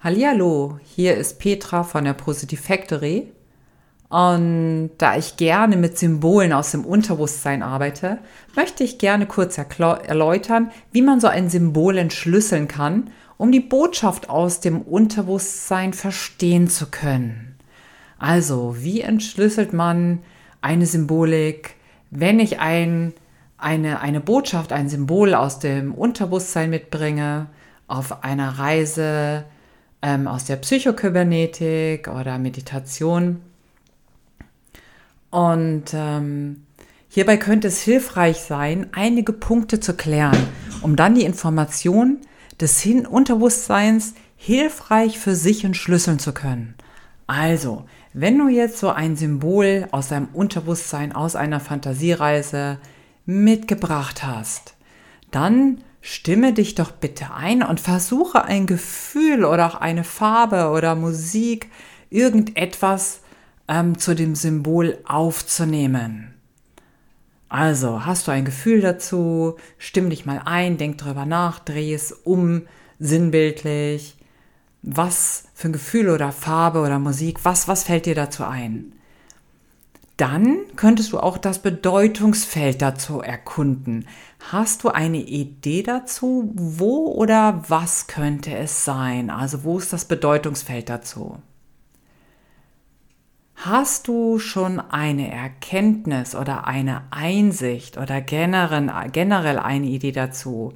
Hallihallo, hier ist Petra von der Positive Factory. Und da ich gerne mit Symbolen aus dem Unterbewusstsein arbeite, möchte ich gerne kurz erläutern, wie man so ein Symbol entschlüsseln kann, um die Botschaft aus dem Unterbewusstsein verstehen zu können. Also, wie entschlüsselt man eine Symbolik, wenn ich ein, eine, eine Botschaft, ein Symbol aus dem Unterbewusstsein mitbringe, auf einer Reise ähm, aus der Psychokybernetik oder Meditation. Und ähm, hierbei könnte es hilfreich sein, einige Punkte zu klären, um dann die Information des Hin Unterbewusstseins hilfreich für sich entschlüsseln zu können. Also, wenn du jetzt so ein Symbol aus deinem Unterbewusstsein, aus einer Fantasiereise mitgebracht hast, dann stimme dich doch bitte ein und versuche ein Gefühl oder auch eine Farbe oder Musik, irgendetwas ähm, zu dem Symbol aufzunehmen. Also, hast du ein Gefühl dazu? Stimm dich mal ein, denk drüber nach, dreh es um, sinnbildlich. Was für ein Gefühl oder Farbe oder Musik, was, was fällt dir dazu ein? Dann könntest du auch das Bedeutungsfeld dazu erkunden. Hast du eine Idee dazu? Wo oder was könnte es sein? Also wo ist das Bedeutungsfeld dazu? Hast du schon eine Erkenntnis oder eine Einsicht oder generell, eine Idee dazu?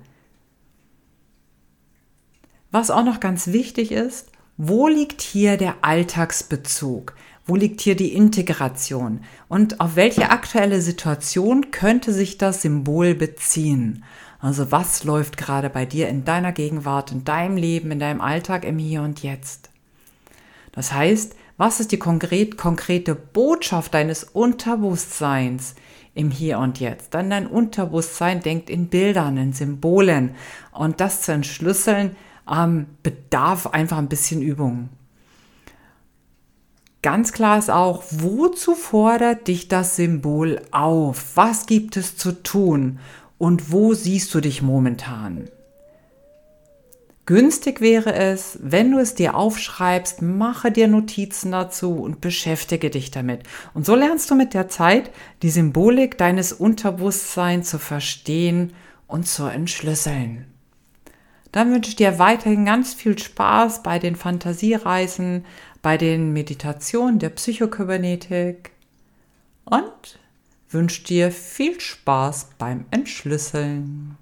Was auch noch ganz wichtig ist, wo liegt hier der Alltagsbezug? Wo liegt hier die Integration? Und auf welche aktuelle Situation könnte sich das Symbol beziehen? Also was läuft gerade bei dir in deiner Gegenwart, in deinem Leben, in deinem Alltag, im Hier und Jetzt? Das heißt, was ist die konkret, konkrete Botschaft deines Unterbewusstseins im Hier und Jetzt? Dann dein Unterbewusstsein denkt in Bildern, in Symbolen. Und das zu entschlüsseln, ähm, bedarf einfach ein bisschen Übung. Ganz klar ist auch, wozu fordert dich das Symbol auf? Was gibt es zu tun? Und wo siehst du dich momentan? Günstig wäre es, wenn du es dir aufschreibst, mache dir Notizen dazu und beschäftige dich damit. Und so lernst du mit der Zeit die Symbolik deines Unterbewusstseins zu verstehen und zu entschlüsseln. Dann wünsche ich dir weiterhin ganz viel Spaß bei den Fantasiereisen, bei den Meditationen der Psychokybernetik und wünsche dir viel Spaß beim Entschlüsseln.